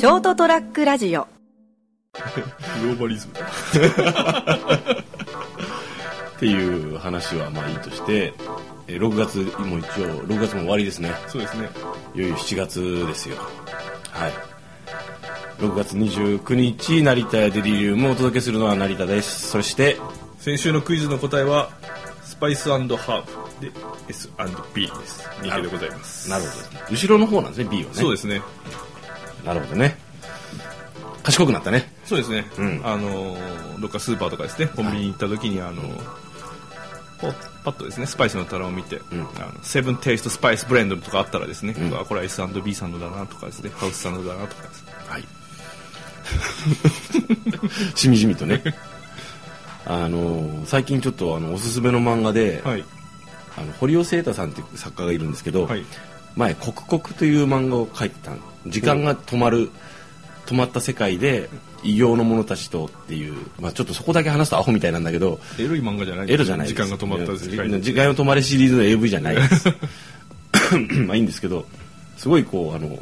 ショートトラックラジオ。グ ローバリズム。だっていう話はまあいいとして、えー6月も一応6月も終わりですね。そうですね。いよいよ7月ですよ。はい。6月29日成田やデリリウムをお届けするのは成田です。そして先週のクイズの答えはスパイスハーブで S&B です。2でございます。なるほど。後ろの方なんですね B はね。そうですねなるほどね。賢くなったね。そうですね、うん。あのーどっかスーパーとかですね。コンビニに行った時にあのこうパッとですねスパイスの棚を見て、ん。あのセブンテイストスパイスブレンドとかあったらですね、ん。うわこれは S&B サンドだなとかですね。ハウスサンドだなとかですね。はい。しみじみとね。あの最近ちょっとあのおすすめの漫画で、はい。あの堀尾聖太さんっていう作家がいるんですけど、はい前「刻々」という漫画を書いてたの。時間が止まる止まった世界で異形の者たちとっていう、まあ、ちょっとそこだけ話すとアホみたいなんだけどエロい漫画じゃない。エロじゃない時間が止まった世界で時間が止まれシリーズの AV じゃないです。まあいいんですけどすごいこうあの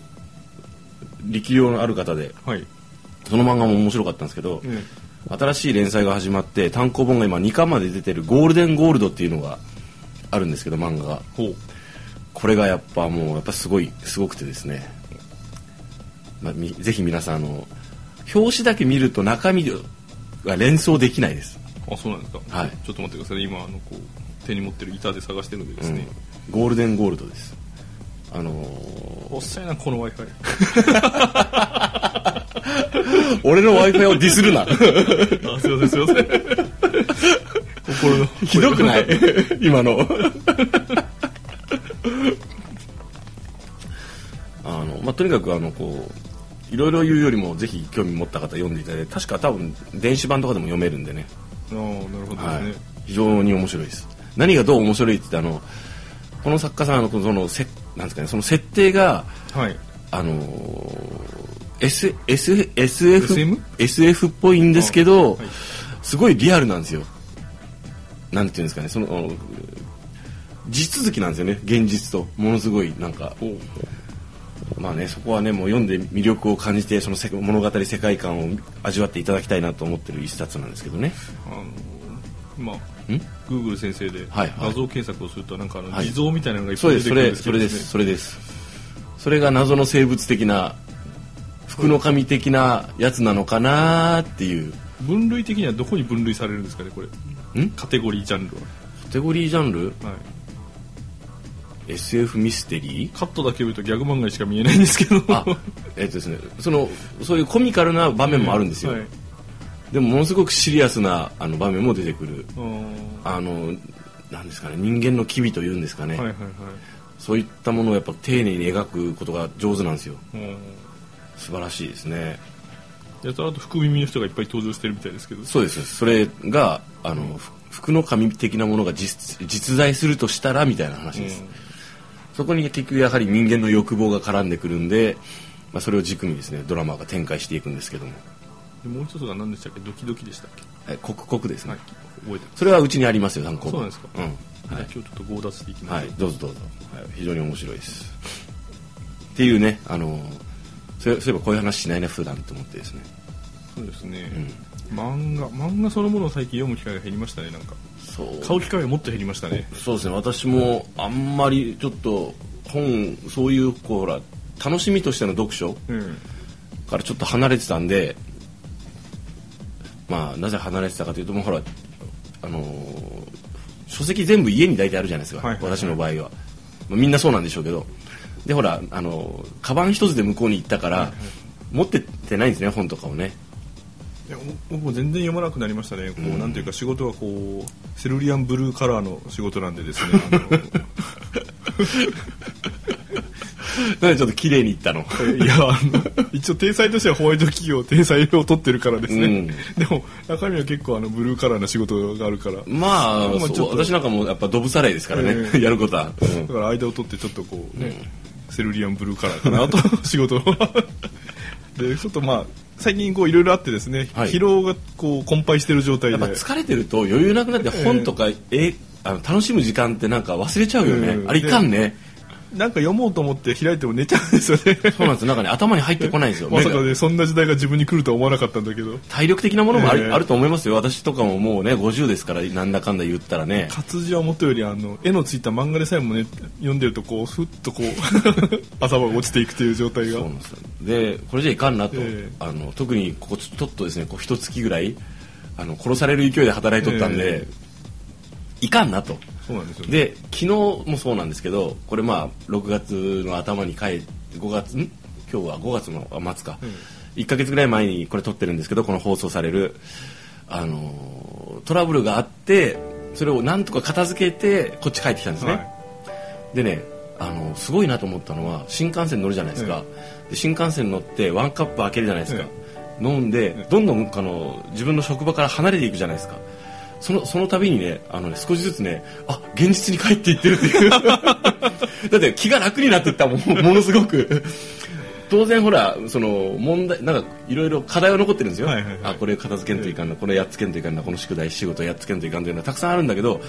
力量のある方ではい、その漫画も面白かったんですけど、え新しい連載が始まって単行本が今2巻まで出てる「ゴールデンゴールド」っていうのがあるんですけど漫画が。ほうこれがやっぱもうやっぱすごいすごくてですね、まあ、みぜひ皆さんあの表紙だけ見ると中身が連想できないです、あそうなんですか、はい。ちょっと待ってください。今あのこう手に持ってるギターで探してるのでですうん。ね、ゴールデンゴールドです。あのおっさいなこの w i f ー俺の w i f i をディスるな。i あすいませんすいません。心の。ひどくない？今のとにかくあのこういろいろ言うよりもぜひ興味持った方読んでいただいて確か多分電子版とかでも読めるんでね、ああなるほどですね、はい、非常に面白いです。何がどう面白いってあのこの作家さんあのそのせなんですかねその設定がはい。あのー S S SF SM? SF っぽいんですけど、はい。すごいリアルなんですよ。なんていうんですかね、その地続きなんですよね、現実と。ものすごいなんか。まあね、そこはねもう読んで魅力を感じてそのせ物語世界観を味わっていただきたいなと思ってる一冊なんですけどね。あのまあん？Google 先生で画像検索をするとなんかあのはい。偽造みたいなのがいっぱい出てそれ、くるんですけどそれです、それです。それが謎の生物的な福の神的なやつなのかなっていう。分類的にはどこに分類されるんですかねこれ。ん？カテゴリージャンルカテゴリージャンル？は、はい、SF ミステリーカットだけ見るとギャグ漫画にしか見えないんですけど。あえっとですねそのそういうコミカルな場面もあるんですよ、はい。でもものすごくシリアスなあの場面も出てくる。あのなんですかね人間の機微というんですかね、はいはいはい。そういったものをやっぱ丁寧に描くことが上手なんですよ。うん。素晴らしいですね。やたらと福耳の人がいっぱい登場してるみたいですけど。そうです。それがあのふ福の神的なものが実実在するとしたらみたいな話です、そこに結局やはり人間の欲望が絡んでくるんで、まあ、それを軸にですねドラマが展開していくんですけども。でもう一つが何でしたっけ？ドキドキでしたっけ？はい刻々ですね、はい覚えてそれはうちにありますよ参考そうなんですか。うん。はい。今日ちょっと強奪していきます、はい、どうぞどうぞ、はい、非常に面白いです。っていうねあのそうそういえばこういう話しないな普段と思ってですねそうですね、漫画漫画そのものを最近読む機会が減りましたねなんか。そう。買う機会がもっと減りましたね。そうですね。私もあんまりちょっと本そういうこうほら楽しみとしての読書うん。からちょっと離れてたんでまあなぜ離れてたかというともうほらあのー書籍全部家に大体あるじゃないですか、はいはいはい。私の場合は、まあみんなそうなんでしょうけど。でほらあのーカバン一つで向こうに行ったから、持ってってないんですね本とかをねいや僕も全然読まなくなりましたね。こう、なんていうか仕事はこうセルリアンブルーカラーの仕事なんでですね。なんでちょっと綺麗にいったの？いやあの一応体裁としてはホワイト企業体裁を取ってるからですね、うん。でも中身は結構あのブルーカラーな仕事があるから。まあ私なんかもやっぱドブさらいですからね、ええ。やることは、うん。だから間を取ってちょっとこうね、セルリアンブルーカラーかなと 仕事をでちょっとまあ最近こういろいろあってですね、はい。疲労がこう困憊してる状態で。やっぱ疲れてると余裕なくなって本とか、えあの楽しむ時間ってなんか忘れちゃうよね、うん。あれいかんねなんか読もうと思って開いても寝ちゃうんですよね。そうなんですよ。なんかね頭に入ってこないんですよ。まさかねそんな時代が自分に来るとは思わなかったんだけど。体力的なものもある,、ええあると思いますよ。私とかももうね50ですからなんだかんだ言ったらね。活字はもとよりあの絵のついた漫画でさえもね読んでるとこうふっとこう 頭が落ちていくという状態が。そうなんですよ。でこれじゃいかんなと、ええ。あの特にここちょっとですねこう一月ぐらいあの殺される勢いで働いとったんで、え。いかんなとそうなんですよね。で昨日もそうなんですけどこれまあ6月の頭に帰って5月ん？今日は5月のあ末か、1ヶ月ぐらい前にこれ撮ってるんですけどこの放送されるあのトラブルがあってそれをなんとか片付けてこっち帰ってきたんですね、はい。でねあのすごいなと思ったのは新幹線乗るじゃないですか、で新幹線乗ってワンカップ開けるじゃないですか、飲んでどんどんあの自分の職場から離れていくじゃないですかそのその度にねあのね少しずつねあ現実に帰っていってるっていう。だって気が楽になっていったもん。ものすごく。当然ほらその問題なんかいろいろ課題は残ってるんですよ、はいはいはい。あこれ片付けんといかんな、これやっつけんといかんなこの宿題仕事やっつけんといかんというのはたくさんあるんだけど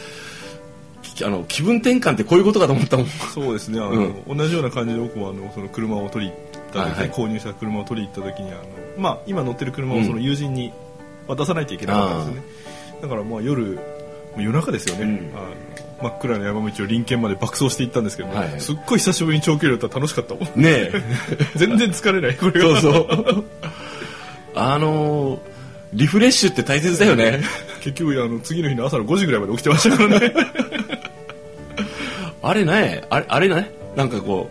きあの気分転換ってこういうことかと思ったもん。そうですね。あの、同じような感じで僕もあのその車を取り行った時、はいはい。購入した車を取りに行った時にあの、まあ、今乗ってる車をその友人に渡さないといけなかったんですよね、だからまあ夜夜中ですよね、うん。あの真っ暗な山道を隣県まで爆走していったんですけど、はいはい。すっごい久しぶりに長距離だったら楽しかったもん。ねえ。全然疲れないこれそうがそう。あのーリフレッシュって大切だよね。結局あの次の日の朝の5時ぐらいまで起きてましたからね。あれねあれあれねなんかこ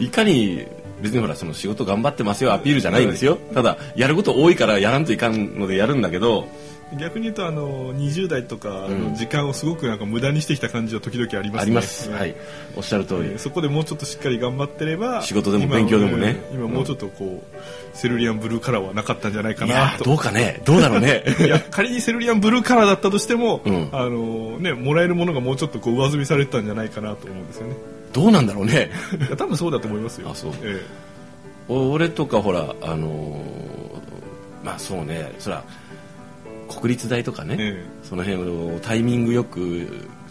ういかに別にほらその仕事頑張ってますよアピールじゃないんですよ、ただやること多いからやらんといかんのでやるんだけど逆に言うとあの20代とかうん。の時間をすごくなんか無駄にしてきた感じは時々ありますね。あります、はい。おっしゃる通り、えーそこでもうちょっとしっかり頑張ってれば仕事でも今勉強でもね。うん。今もうちょっとこう、セルリアンブルーカラーはなかったんじゃないかいなとどうかね。どうだろうね。いや仮にセルリアンブルーカラーだったとしても、うん。あのね、もらえるものがもうちょっとこう上積みされてたんじゃないかなと思うんですよね。どうなんだろうね。いや多分そうだと思いますよ。あそう。え。俺とかほらあのーまあそうね。そら国立大とかね、えその辺をタイミングよく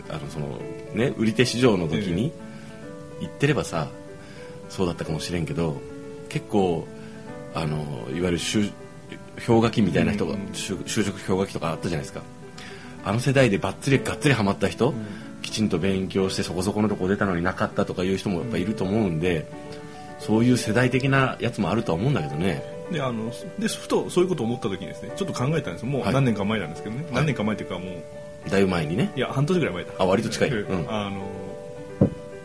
あのそのね売り手市場の時に行ってればさそうだったかもしれんけど結構あのいわゆる就氷河期みたいな人が、うん就就職氷河期とかあったじゃないですか。あの世代でばっつりがっつりハマった人、きちんと勉強してそこそこのとこ出たのになかったとかいう人もやっぱいると思うんで、そういう世代的なやつもあるとは思うんだけどね。えであのでふとそういうことを思った時にですねちょっと考えたんですよ。もうはい。何年か前なんですけどね、い。何年か前っていうかもう。だいぶ前にね。いや半年ぐらい前だ。あ割と近い。ええうん。あの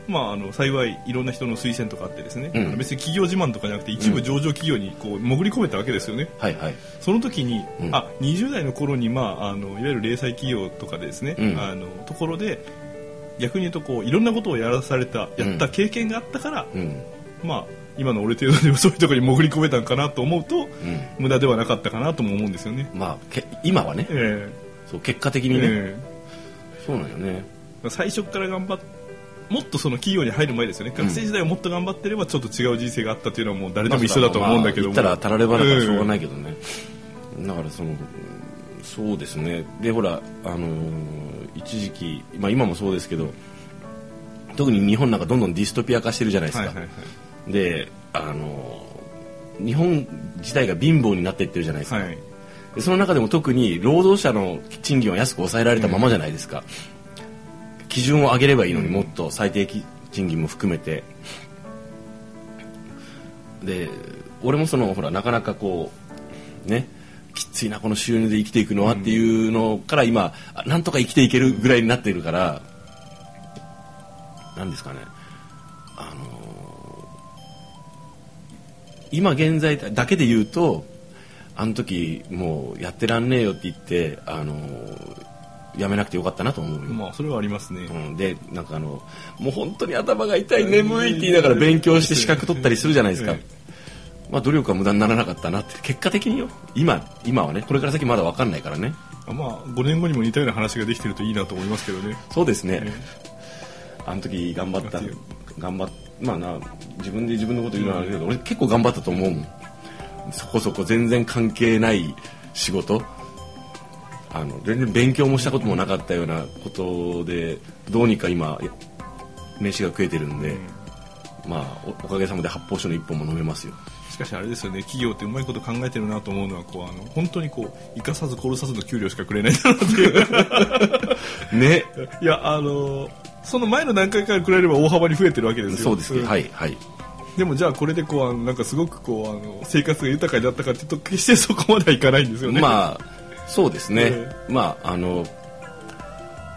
まあ、あの幸いいろんな人の推薦とかあってですね、うん。別に企業自慢とかじゃなくて一部上場企業にこう潜り込めたわけですよね、はいはい。その時に、うん。あ20代の頃に、まあ、あのいわゆる零細企業とかでですね、うん。あのところで逆に言うとこういろんなことをやらされたやった経験があったから、うん。まあ、今の俺程度でもそういうところに潜り込めたんかなと思うとうん。無駄ではなかったかなとも思うんですよね。まあけ今はね。えそう結果的えにね、えそうなんよね。え最初から頑張っもっとその企業に入る前ですよね、学生時代をもっと頑張ってればちょっと違う人生があったというのはもう誰でも一緒だと思うんだけども、まあ言ったらたらればだからしょうがないけどね、だからそのそうですね。でほらあのー一時期、まあ、今もそうですけど特に日本なんかどんどんディストピア化してるじゃないですか、はいはいはいであのー日本自体が貧乏になっていってるじゃないですか、はい。でその中でも特に労働者の賃金は安く抑えられたままじゃないですか、基準を上げればいいのにもっと最低賃金も含めて。で俺もそのほらなかなかこうねきついなこの収入で生きていくのはっていうのから今あなんとか生きていけるぐらいになっているからなんですかね今現在だけで言うとあの時もうやってらんねえよって言ってあのーやめなくてよかったなと思うよ、まあそれはありますね、うん、でなんかあのもう本当に頭が痛い眠いって言いながら勉強して資格取ったりするじゃないですか、えまあ、努力は無駄にならなかったなって。結果的によ今今はねこれから先まだ分かんないからね。まあ5年後にも似たような話ができてるといいなと思いますけどね。そうですね、えあの時頑張った頑張っまあな自分で自分のこと言うのはあるけど、俺結構頑張ったと思うもん。そこそこ全然関係ない仕事。あの全然勉強もしたこともなかったようなことでどうにか今飯が食えてるんで、まあおおかげさまで発泡酒の一本も飲めますよ。しかしあれですよね。企業ってうまいこと考えてるなと思うのはこうあの本当にこう生かさず殺さずの給料しかくれないんだなっていう。ね。いやあのその前の段階から比べれば大幅に増えてるわけですよ。そうですね、んはいはい。でもじゃあこれでこうあのなんかすごくこうあの生活が豊かになったかっていうと決してそこまではいかないんですよね。まあそうですね、えまああの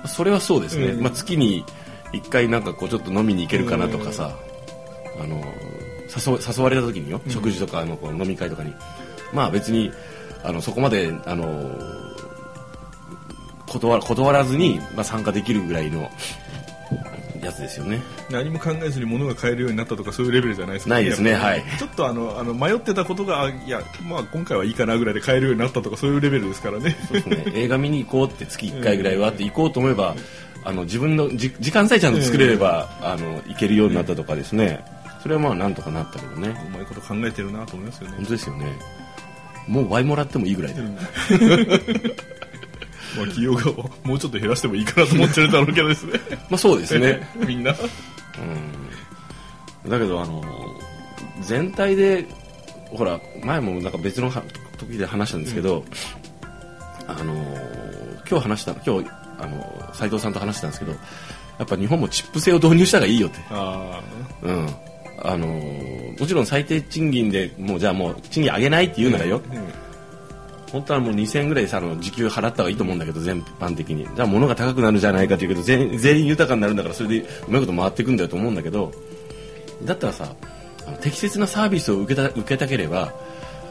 それはそうですね、うんまあ、月に1回なんかこうちょっと飲みに行けるかなとかさ、あの誘誘われた時によ、食事とかあのこう飲み会とかに。まあ別にあのそこまであの断断らずに、まあ、参加できるぐらいのやつですよね。何も考えずに物が買えるようになったとかそういうレベルじゃないですか。ないですねはい。ちょっとあのあの迷ってたことがあいやまあ今回はいいかなぐらいで買えるようになったとかそういうレベルですからね。そうですね。映画見に行こうって月1回ぐらいはって行こうと思えばあの自分のじ時間さえちゃんと作れれば、あの行けるようになったとかですね。それはまあなんとかなったけどね。うまいこと考えてるなと思いますよね。本当ですよね。もう倍もらってもいいぐらいだよ、まあ企業側はもうちょっと減らしてもいいかなと思ってるだろうけどですね。まあそうですね。みんな。だけどあの全体でほら前もなんか別のは時で話したんですけど、あの今日話した今日あの斉藤さんと話したんですけどやっぱ日本もチップ制を導入した方がいいよって。あうん。あのもちろん最低賃金でもうじゃあもう賃金上げないって言うならよ、本当はもう2000円ぐらいさあの時給払った方がいいと思うんだけど全般的に。じゃあ物が高くなるんじゃないかっていうけど全全員豊かになるんだからそれでうまいこと回っていくんだよと思うんだけどだったらさあの適切なサービスを受けた受けたければ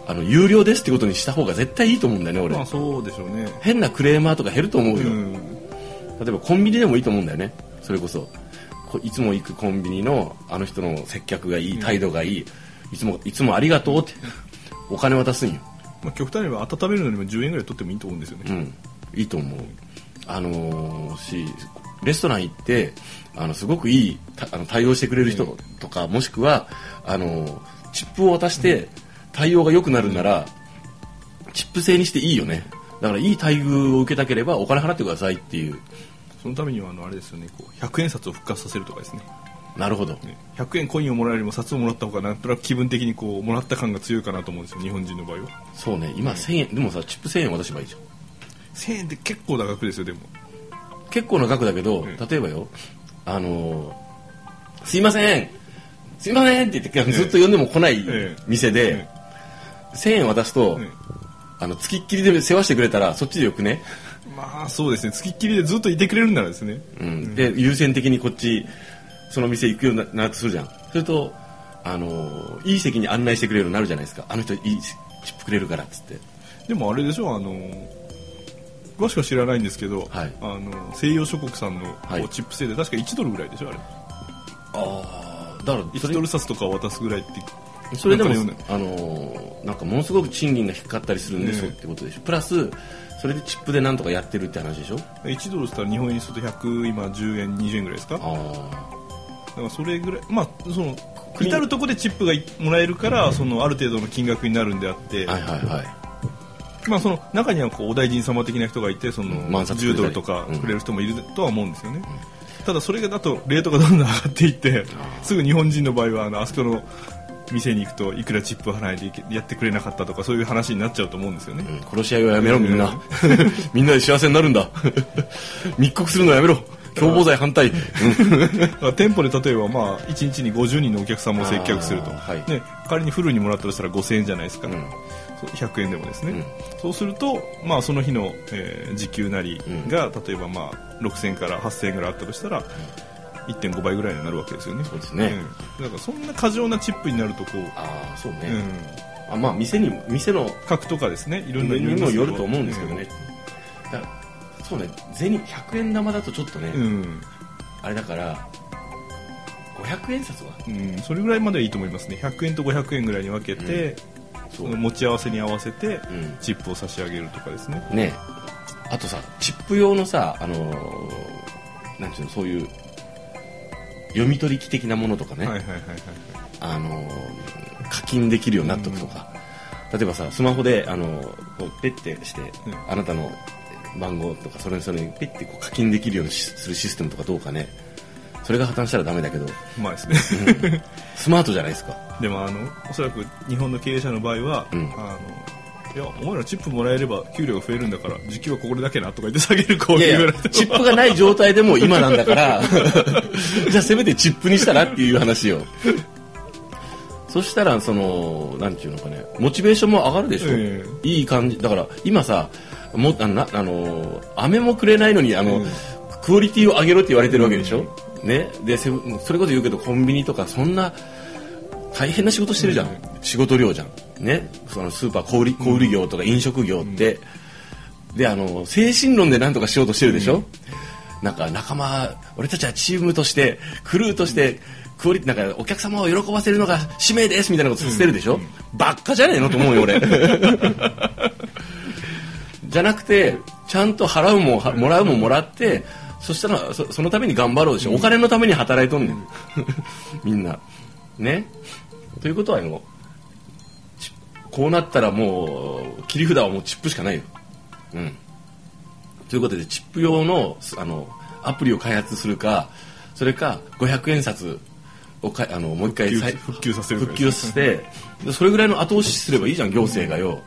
あの有料ですってことにした方が絶対いいと思うんだよね俺、まあそうでしょうね。変なクレーマーとか減ると思うよ、うん。例えばコンビニでもいいと思うんだよね。それこそ。こいつも行くコンビニのあの人の接客がいい態度がいい、いつもいつもありがとうって。お金渡すんよまあ極端に言えば温めるのにも10円ぐらい取ってもいいと思うんですよね、うん。いいと思う。あのーしレストラン行ってあのすごくいいたあの対応してくれる人とか、もしくはあのーチップを渡して対応が良くなるなら、チップ制にしていいよね。だからいい待遇を受けたければお金払ってくださいっていう。そのためにはあのあれですよね。こう100円札を復活させるとかですねなるほど。ね100円コインをもらえるよりも札をもらった方がなんとなく気分的にこうもらった感が強いかなと思うんですよ日本人の場合は。そうね。今1000円でもさチップ1000円渡せばいいじゃん。1000円って結構な額ですよでも。結構な額だけど、ん。例えばよあのーすいません。すいませんって言ってずっと呼んでも来ないええ店で、1000円渡すと、えあの付きっきりで世話してくれたらそっちでよくね、まあそうですね。付きっきりでずっといてくれるんならですね。うん。で優先的にこっちその店行くようになるとするじゃん。するとあのーいい席に案内してくれるようになるじゃないですか。あの人いいチップくれるからっつって。でもあれでしょあの詳しくは知らないんですけど、はい。あの西洋諸国産のチップ制で確か1ドルぐらいでしょあれ。ああだからそ1れドル札とかを渡すぐらいってそれでもなんかねあのーなんかものすごく賃金が低かったりするんで、ねそうってことでしょプラスそれでチップでなんとかやってるって話でしょ？1ドルしたら日本円にすると100今10円20円ぐらいですか？だかあらそれぐらいまあその至るとこでチップがいもらえるからそのある程度の金額になるんであって、あはいはいはい。まあ、その中にはこうお大臣様的な人がいてそのうん万札くれ10たり。ドルとかうんくれる人もいるとは思うんですよね、ただそれがだとレートがどんどん上がっていって すぐ日本人の場合はあのあそこの店に行くといくらチップを払わないといけやってくれなかったとかそういう話になっちゃうと思うんですよね、うん。殺し合いはやめろみんな。みんなで幸せになるんだ。密告するのやめろ共謀罪反対、店舗で例えばまあ1日に50人のお客さんも接客すると、はい。ね、仮にフルにもらったとしたら5000円じゃないですか、うん。そう100円でもですね、うん。そうすると、まあ、その日の、えー時給なりが、例えばまあ6000円から8000円ぐらいあったとしたら、1.5倍ぐらいになるわけですよね。そうですね。うん。だからそんな過剰なチップになるとこう、ああそうね、うん、あまあ店に店の額とかですね。いろんなにもよると思うんですけどね、だからそうね銭100円玉だとちょっとね、うん、あれだから500円札は？うん、それぐらいまではいいと思いますね。100円と500円ぐらいに分けて、そその持ち合わせに合わせて、うん。チップを差し上げるとかですね。ね。あとさチップ用のさあのーなんていうのそういう読み取り機的なものとかね、はいはいはいはいあのー課金できるようになっとくとか、例えばさスマホで、あのーこうペッてして、あなたの番号とかそれそれにペッてこう課金できるようにしするシステムとかどうかね。それが破綻したらダメだけど。まあですね。スマートじゃないですか。でもあのおそらく日本の経営者の場合は、うん。あのいやお前らチップもらえれば給料が増えるんだから時給はここだけなとか言って下げるこういやいやいうぐらいチップがない状態でも今なんだから。じゃあせめてチップにしたらっていう話よ。そしたらそのなんていうのかねモチベーションも上がるでしょ、え。いい感じだから今さもあのなあの飴もくれないのにあの、うん。クオリティを上げろって言われてるわけでしょ、ね。でセブンそれこそ言うけどコンビニとかそんな大変な仕事してるじゃん、仕事量じゃん。ね。そのスーパー小売小売業とか飲食業って、であの精神論で何とかしようとしてるでしょ、なんか仲間俺たちはチームとしてクルーとしてクオリなんかお客様を喜ばせるのが使命ですみたいなことさせてるでしょ、ばっかじゃねえのと思うよ俺 じゃなくてちゃんと払うもはもらうももらってそしたらそそのために頑張ろうでしょ、お金のために働いとんねん。みんな。ね。ということはもうチこうなったらもう切り札はもうチップしかないよ。うん。ということでチップ用のあのアプリを開発するかそれか500円札をかあのもう一回再復旧させる復旧してでそれぐらいの後押しすればいいじゃん行政がよ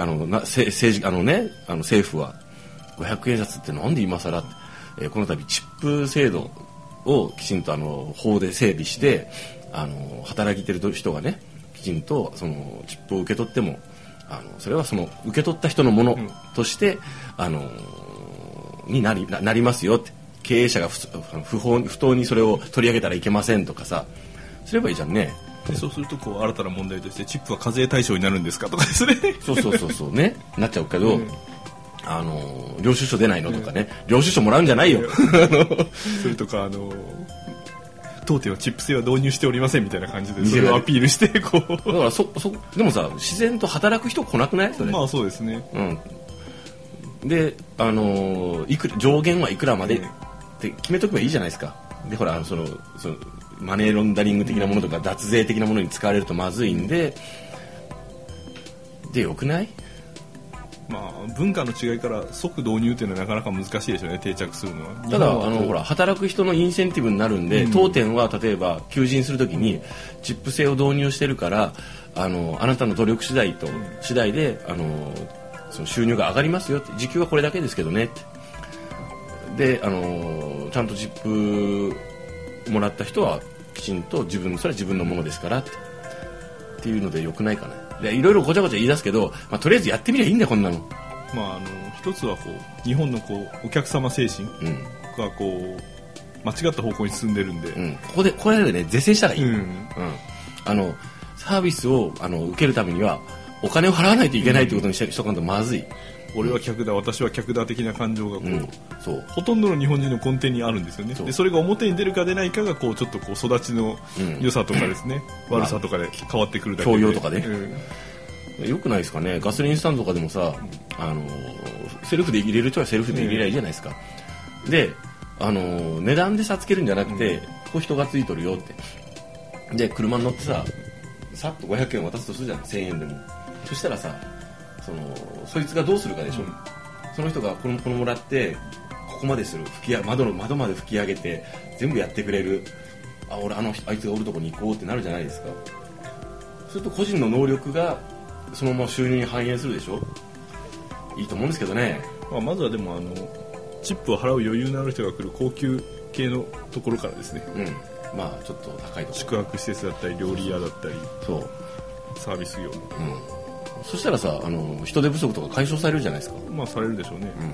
あのなせ政治あのねあの政府は500円札ってなんで今更って、えーこの度チップ制度をきちんとあの法で整備してあの働いてる人がねきちんとそのチップを受け取ってもあのそれはその受け取った人のものん。として、あのになりななりますよって。経営者が不不法不当にそれを取り上げたらいけませんとかさ。すればいいじゃんねでそうするとこう新たな問題としてチップは課税対象になるんですかとかですね。そうそうそうそうね。なっちゃうけど、うん。あの領収書出ないのとかね、領収書もらうんじゃないよ。それとかあの当店はチップ制は導入しておりませんみたいな感じでそれをアピールしてこだからそそでもさ自然と働く人来なくない？それ、うまあそうですね。うん、で、あのーいくら上限はいくらまでって決めとけばいいじゃないですか。でほらそのそのマネーロンダリング的なものとか脱税的なものに使われるとまずいんででよくない？まあ文化の違いから即導入っていうのはなかなか難しいでしょうね定着するのは。ただあのほら働く人のインセンティブになるんで、うん。当店は例えば求人するときにチップ制を導入してるからあのあなたの努力次第と、次第であのその収入が上がりますよって時給はこれだけですけどねって。であのちゃんとチップもらった人はきちんと自分それは自分のものですからってっていうのでよくないかな。でいろいろごちゃごちゃ言い出すけど、まあ、とりあえずやってみりゃいいんだよこんなの。まああの一つはこう日本のこうお客様精神うん、がこう間違った方向に進んでるんで、うん、ここでこれでね是正したらいい、うん。うん、あのサービスをあの受けるためにはお金を払わないといけないということにしとかんとまずい、俺は客だ私は客だ的な感情がこう、うん、そう。ほとんどの日本人の根底にあるんですよね。そう。でそれが表に出るか出ないかがこうちょっとこう育ちのうん。良さとかですね、悪さとかで変わってくるだけで。教養とかね。うん。よくないですかね。ガソリンスタンドとかでもさあのセルフで入れる人はセルフで入れりゃいいじゃないですか、であの値段で差つけるんじゃなくて、ここ人がついとるよって。で車に乗ってささっと500円渡すとするじゃん。1000円でもそしたらさそのそいつがどうするかでしょ、うん。その人がこのこのもらってここまでする吹きや窓の窓まで吹き上げて全部やってくれる。あ俺あの人あいつがおるとこに行こうってなるじゃないですか。すると個人の能力がそのまま収入に反映するでしょ。いいと思うんですけどね。まあ、まずはでもあのチップを払う余裕のある人が来る高級系のところからですね。うん。まあちょっと高いとこ。宿泊施設だったり料理屋だったりそう。サービス業も。うんそしたらさあの人手不足とか解消されるじゃないですか。まあされるでしょうね、うん。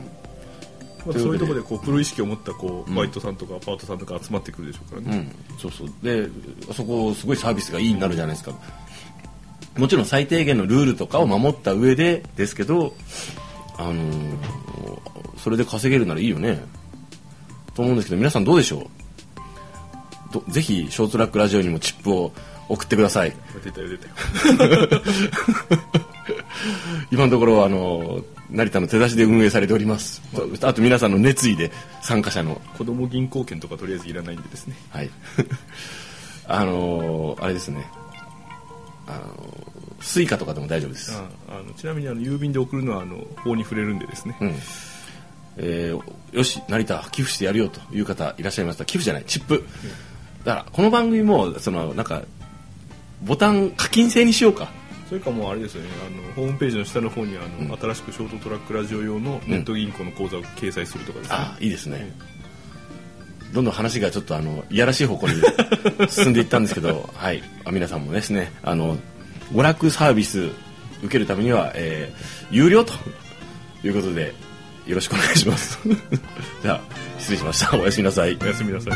まあ、そういうところでこうプロ意識を持ったこううん。バイトさんとかパートさんとか集まってくるでしょうからね、うん、そうそう。であそこすごいサービスがいいになるじゃないですか。もちろん最低限のルールとかを守った上でですけどあのーそれで稼げるならいいよね。と思うんですけど皆さんどうでしょう？どぜひショートラックラジオにもチップを送ってください。出たよ出たよ 今のところあの成田の手出しで運営されておりますとあと皆さんの熱意で参加者の子供銀行券とかとりあえずいらないんでですねはい。あのーあれですね。あのースイカとかでも大丈夫です。ああのちなみにあの郵便で送るのはあの法に触れるんでですね、うん。えーよし、成田、寄付してやるよという方いらっしゃいました。寄付じゃない、チップ。だからこの番組もそのなんかボタン課金制にしようかそれかもうあれですよねあのホームページの下の方にあの、新しくショートトラックラジオ用のネット銀行の口座を掲載するとかですね、あいいですね、どんどん話がちょっとあのいやらしい方向に進んでいったんですけど、はい、あ皆さんもですねあの娯楽サービス受けるためには、えー有料ということでよろしくお願いします。じゃあ失礼しました。おやすみなさい。おやすみなさい。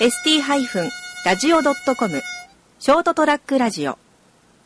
ST-radio.com ショートトラックラジオ。